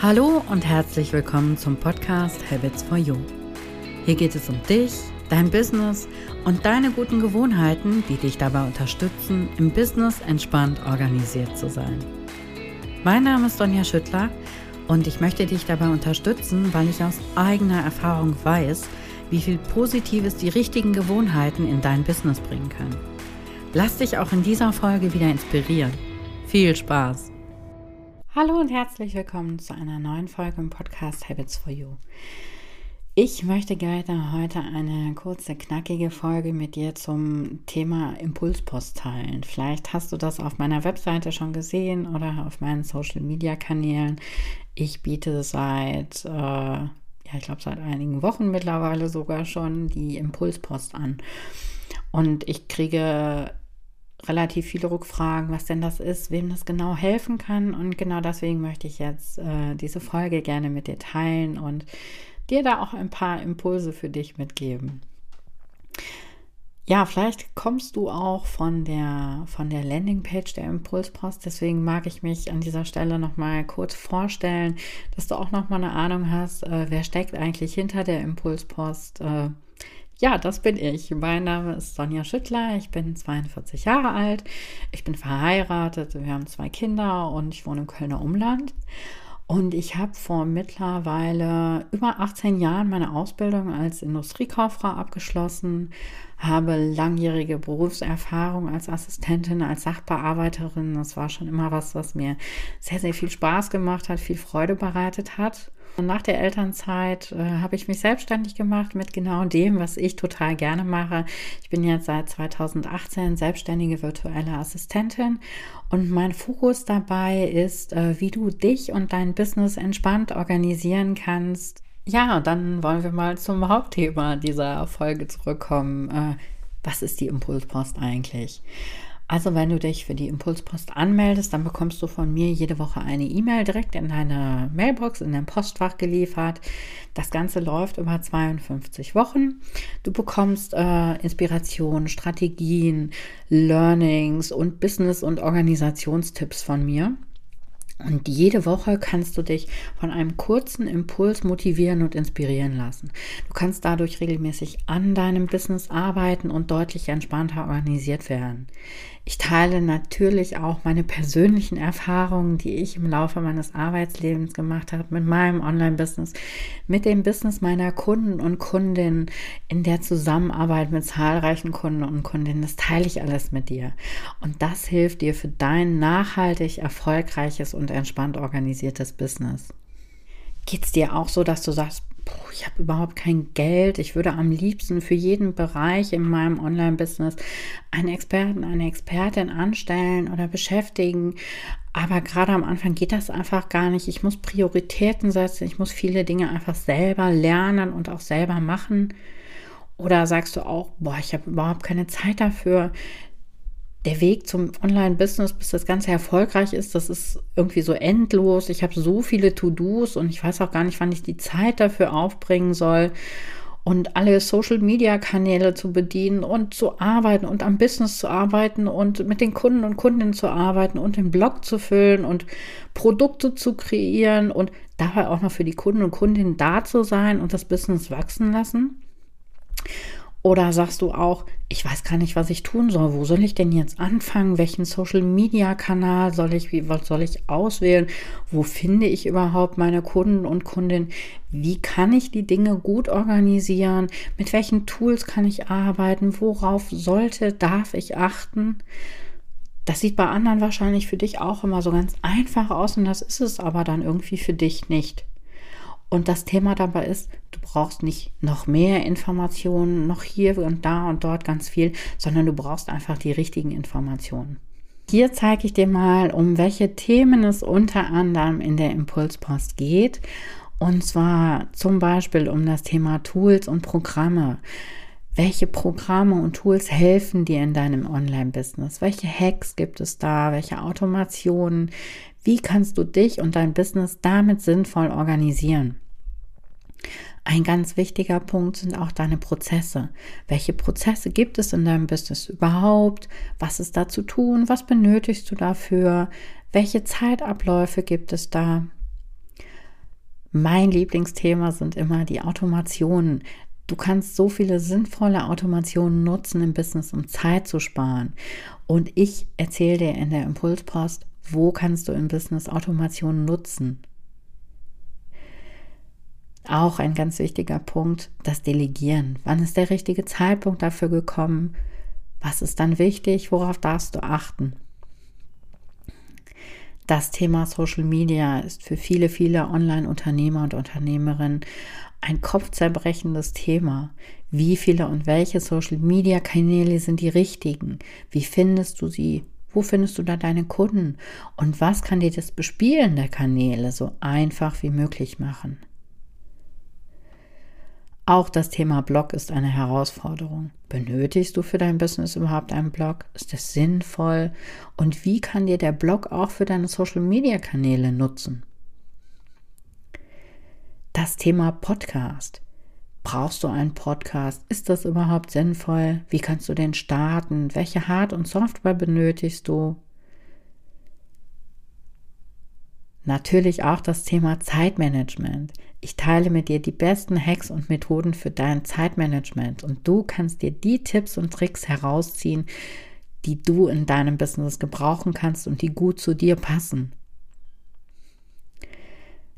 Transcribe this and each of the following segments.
Hallo und herzlich willkommen zum Podcast Habits for You. Hier geht es um dich, dein Business und deine guten Gewohnheiten, die dich dabei unterstützen, im Business entspannt organisiert zu sein. Mein Name ist Sonja Schüttler und ich möchte dich dabei unterstützen, weil ich aus eigener Erfahrung weiß, wie viel Positives die richtigen Gewohnheiten in dein Business bringen können. Lass dich auch in dieser Folge wieder inspirieren. Viel Spaß! Hallo und herzlich willkommen zu einer neuen Folge im Podcast Habits for You. Ich möchte gerne heute eine kurze, knackige Folge mit dir zum Thema Impulspost teilen. Vielleicht hast du das auf meiner Webseite schon gesehen oder auf meinen Social Media Kanälen. Ich biete seit, äh, ja, ich glaube, seit einigen Wochen mittlerweile sogar schon die Impulspost an. Und ich kriege relativ viele Rückfragen, was denn das ist, wem das genau helfen kann. Und genau deswegen möchte ich jetzt äh, diese Folge gerne mit dir teilen und dir da auch ein paar Impulse für dich mitgeben. Ja, vielleicht kommst du auch von der, von der Landingpage der Impulspost. Deswegen mag ich mich an dieser Stelle nochmal kurz vorstellen, dass du auch nochmal eine Ahnung hast, äh, wer steckt eigentlich hinter der Impulspost. Äh, ja, das bin ich. Mein Name ist Sonja Schüttler. Ich bin 42 Jahre alt. Ich bin verheiratet. Wir haben zwei Kinder und ich wohne im Kölner Umland. Und ich habe vor mittlerweile über 18 Jahren meine Ausbildung als Industriekauffrau abgeschlossen, habe langjährige Berufserfahrung als Assistentin, als Sachbearbeiterin. Das war schon immer was, was mir sehr, sehr viel Spaß gemacht hat, viel Freude bereitet hat. Nach der Elternzeit äh, habe ich mich selbstständig gemacht mit genau dem, was ich total gerne mache. Ich bin jetzt seit 2018 selbstständige virtuelle Assistentin und mein Fokus dabei ist, äh, wie du dich und dein Business entspannt organisieren kannst. Ja, dann wollen wir mal zum Hauptthema dieser Folge zurückkommen. Äh, was ist die Impulspost eigentlich? Also wenn du dich für die Impulspost anmeldest, dann bekommst du von mir jede Woche eine E-Mail direkt in deine Mailbox, in dein Postfach geliefert. Das Ganze läuft über 52 Wochen. Du bekommst äh, Inspiration, Strategien, Learnings und Business- und Organisationstipps von mir. Und jede Woche kannst du dich von einem kurzen Impuls motivieren und inspirieren lassen. Du kannst dadurch regelmäßig an deinem Business arbeiten und deutlich entspannter organisiert werden. Ich teile natürlich auch meine persönlichen Erfahrungen, die ich im Laufe meines Arbeitslebens gemacht habe, mit meinem Online-Business, mit dem Business meiner Kunden und Kundinnen, in der Zusammenarbeit mit zahlreichen Kunden und Kundinnen. Das teile ich alles mit dir. Und das hilft dir für dein nachhaltig erfolgreiches und entspannt organisiertes Business. Geht es dir auch so, dass du sagst, ich habe überhaupt kein Geld. Ich würde am liebsten für jeden Bereich in meinem Online-Business einen Experten, eine Expertin anstellen oder beschäftigen. Aber gerade am Anfang geht das einfach gar nicht. Ich muss Prioritäten setzen. Ich muss viele Dinge einfach selber lernen und auch selber machen. Oder sagst du auch, boah, ich habe überhaupt keine Zeit dafür der Weg zum Online-Business, bis das Ganze erfolgreich ist, das ist irgendwie so endlos. Ich habe so viele To-Dos und ich weiß auch gar nicht, wann ich die Zeit dafür aufbringen soll und alle Social-Media-Kanäle zu bedienen und zu arbeiten und am Business zu arbeiten und mit den Kunden und Kundinnen zu arbeiten und den Blog zu füllen und Produkte zu kreieren und dabei auch noch für die Kunden und Kundinnen da zu sein und das Business wachsen lassen. Oder sagst du auch, ich weiß gar nicht, was ich tun soll. Wo soll ich denn jetzt anfangen? Welchen Social Media Kanal soll ich, wie, was soll ich auswählen? Wo finde ich überhaupt meine Kunden und Kundinnen? Wie kann ich die Dinge gut organisieren? Mit welchen Tools kann ich arbeiten? Worauf sollte, darf ich achten? Das sieht bei anderen wahrscheinlich für dich auch immer so ganz einfach aus und das ist es aber dann irgendwie für dich nicht. Und das Thema dabei ist, du brauchst nicht noch mehr Informationen, noch hier und da und dort ganz viel, sondern du brauchst einfach die richtigen Informationen. Hier zeige ich dir mal, um welche Themen es unter anderem in der Impulspost geht. Und zwar zum Beispiel um das Thema Tools und Programme. Welche Programme und Tools helfen dir in deinem Online-Business? Welche Hacks gibt es da? Welche Automationen? Wie kannst du dich und dein Business damit sinnvoll organisieren? Ein ganz wichtiger Punkt sind auch deine Prozesse. Welche Prozesse gibt es in deinem Business überhaupt? Was ist da zu tun? Was benötigst du dafür? Welche Zeitabläufe gibt es da? Mein Lieblingsthema sind immer die Automationen. Du kannst so viele sinnvolle Automationen nutzen im Business, um Zeit zu sparen. Und ich erzähle dir in der Impulspost, wo kannst du im Business Automationen nutzen. Auch ein ganz wichtiger Punkt, das Delegieren. Wann ist der richtige Zeitpunkt dafür gekommen? Was ist dann wichtig? Worauf darfst du achten? Das Thema Social Media ist für viele, viele Online-Unternehmer und Unternehmerinnen ein kopfzerbrechendes Thema. Wie viele und welche Social Media Kanäle sind die richtigen? Wie findest du sie? Wo findest du da deine Kunden? Und was kann dir das Bespielen der Kanäle so einfach wie möglich machen? Auch das Thema Blog ist eine Herausforderung. Benötigst du für dein Business überhaupt einen Blog? Ist es sinnvoll? Und wie kann dir der Blog auch für deine Social-Media-Kanäle nutzen? Das Thema Podcast. Brauchst du einen Podcast? Ist das überhaupt sinnvoll? Wie kannst du den starten? Welche Hard- und Software benötigst du? Natürlich auch das Thema Zeitmanagement. Ich teile mit dir die besten Hacks und Methoden für dein Zeitmanagement und du kannst dir die Tipps und Tricks herausziehen, die du in deinem Business gebrauchen kannst und die gut zu dir passen.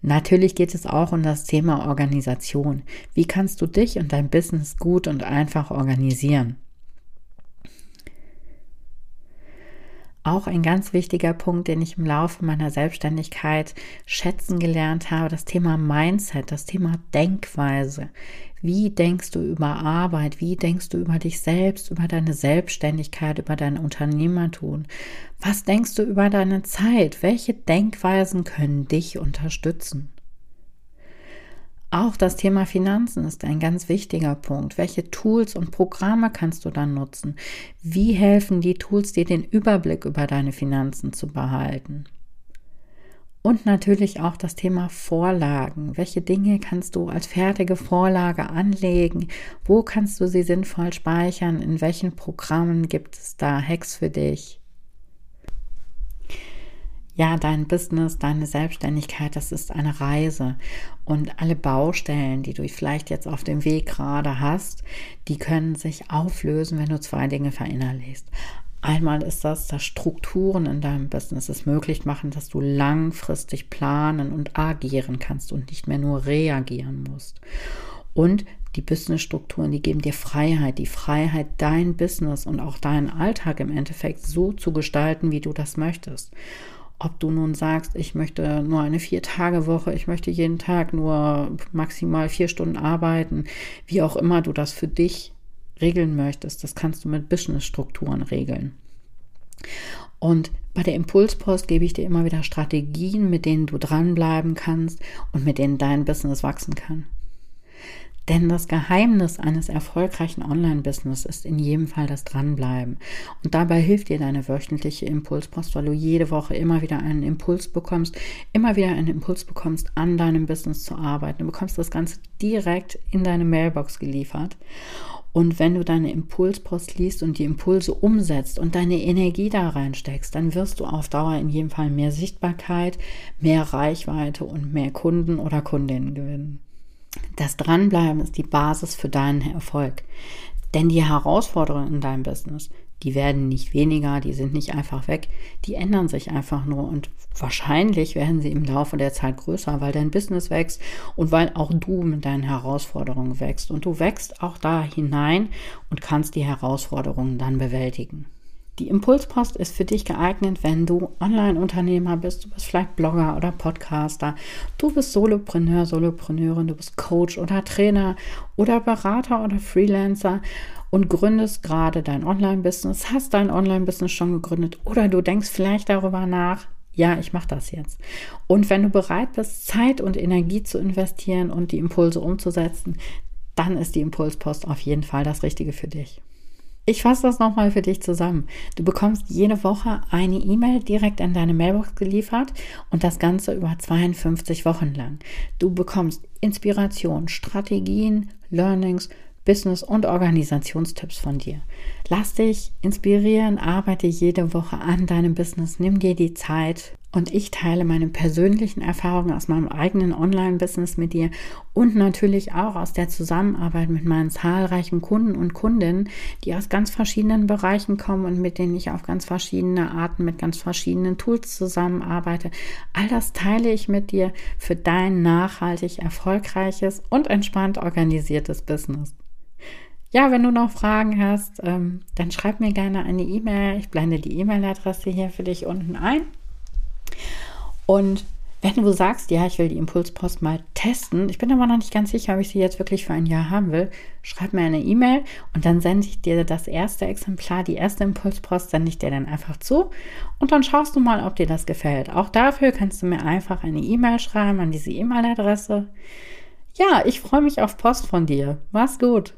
Natürlich geht es auch um das Thema Organisation. Wie kannst du dich und dein Business gut und einfach organisieren? Auch ein ganz wichtiger Punkt, den ich im Laufe meiner Selbstständigkeit schätzen gelernt habe, das Thema Mindset, das Thema Denkweise. Wie denkst du über Arbeit? Wie denkst du über dich selbst, über deine Selbstständigkeit, über dein Unternehmertum? Was denkst du über deine Zeit? Welche Denkweisen können dich unterstützen? Auch das Thema Finanzen ist ein ganz wichtiger Punkt. Welche Tools und Programme kannst du dann nutzen? Wie helfen die Tools dir den Überblick über deine Finanzen zu behalten? Und natürlich auch das Thema Vorlagen. Welche Dinge kannst du als fertige Vorlage anlegen? Wo kannst du sie sinnvoll speichern? In welchen Programmen gibt es da Hacks für dich? Ja, dein Business, deine Selbstständigkeit, das ist eine Reise. Und alle Baustellen, die du vielleicht jetzt auf dem Weg gerade hast, die können sich auflösen, wenn du zwei Dinge verinnerlichst. Einmal ist das, dass Strukturen in deinem Business es möglich machen, dass du langfristig planen und agieren kannst und nicht mehr nur reagieren musst. Und die Businessstrukturen, die geben dir Freiheit, die Freiheit, dein Business und auch deinen Alltag im Endeffekt so zu gestalten, wie du das möchtest. Ob du nun sagst, ich möchte nur eine Vier-Tage-Woche, ich möchte jeden Tag nur maximal vier Stunden arbeiten, wie auch immer du das für dich regeln möchtest, das kannst du mit Business-Strukturen regeln. Und bei der Impulspost gebe ich dir immer wieder Strategien, mit denen du dranbleiben kannst und mit denen dein Business wachsen kann. Denn das Geheimnis eines erfolgreichen Online-Business ist in jedem Fall das Dranbleiben. Und dabei hilft dir deine wöchentliche Impulspost, weil du jede Woche immer wieder einen Impuls bekommst, immer wieder einen Impuls bekommst, an deinem Business zu arbeiten. Du bekommst das Ganze direkt in deine Mailbox geliefert. Und wenn du deine Impulspost liest und die Impulse umsetzt und deine Energie da reinsteckst, dann wirst du auf Dauer in jedem Fall mehr Sichtbarkeit, mehr Reichweite und mehr Kunden oder Kundinnen gewinnen. Das Dranbleiben ist die Basis für deinen Erfolg. Denn die Herausforderungen in deinem Business, die werden nicht weniger, die sind nicht einfach weg, die ändern sich einfach nur und wahrscheinlich werden sie im Laufe der Zeit größer, weil dein Business wächst und weil auch du mit deinen Herausforderungen wächst und du wächst auch da hinein und kannst die Herausforderungen dann bewältigen. Die Impulspost ist für dich geeignet, wenn du Online-Unternehmer bist, du bist vielleicht Blogger oder Podcaster, du bist Solopreneur, Solopreneurin, du bist Coach oder Trainer oder Berater oder Freelancer und gründest gerade dein Online-Business, hast dein Online-Business schon gegründet oder du denkst vielleicht darüber nach, ja, ich mache das jetzt. Und wenn du bereit bist, Zeit und Energie zu investieren und die Impulse umzusetzen, dann ist die Impulspost auf jeden Fall das Richtige für dich. Ich fasse das nochmal für dich zusammen. Du bekommst jede Woche eine E-Mail direkt in deine Mailbox geliefert und das Ganze über 52 Wochen lang. Du bekommst Inspiration, Strategien, Learnings, Business- und Organisationstipps von dir. Lass dich inspirieren, arbeite jede Woche an deinem Business, nimm dir die Zeit, und ich teile meine persönlichen Erfahrungen aus meinem eigenen Online-Business mit dir und natürlich auch aus der Zusammenarbeit mit meinen zahlreichen Kunden und Kundinnen, die aus ganz verschiedenen Bereichen kommen und mit denen ich auf ganz verschiedene Arten mit ganz verschiedenen Tools zusammenarbeite. All das teile ich mit dir für dein nachhaltig erfolgreiches und entspannt organisiertes Business. Ja, wenn du noch Fragen hast, ähm, dann schreib mir gerne eine E-Mail. Ich blende die E-Mail-Adresse hier für dich unten ein. Und wenn du sagst, ja, ich will die Impulspost mal testen, ich bin aber noch nicht ganz sicher, ob ich sie jetzt wirklich für ein Jahr haben will, schreib mir eine E-Mail und dann sende ich dir das erste Exemplar, die erste Impulspost, sende ich dir dann einfach zu und dann schaust du mal, ob dir das gefällt. Auch dafür kannst du mir einfach eine E-Mail schreiben an diese E-Mail-Adresse. Ja, ich freue mich auf Post von dir. Mach's gut.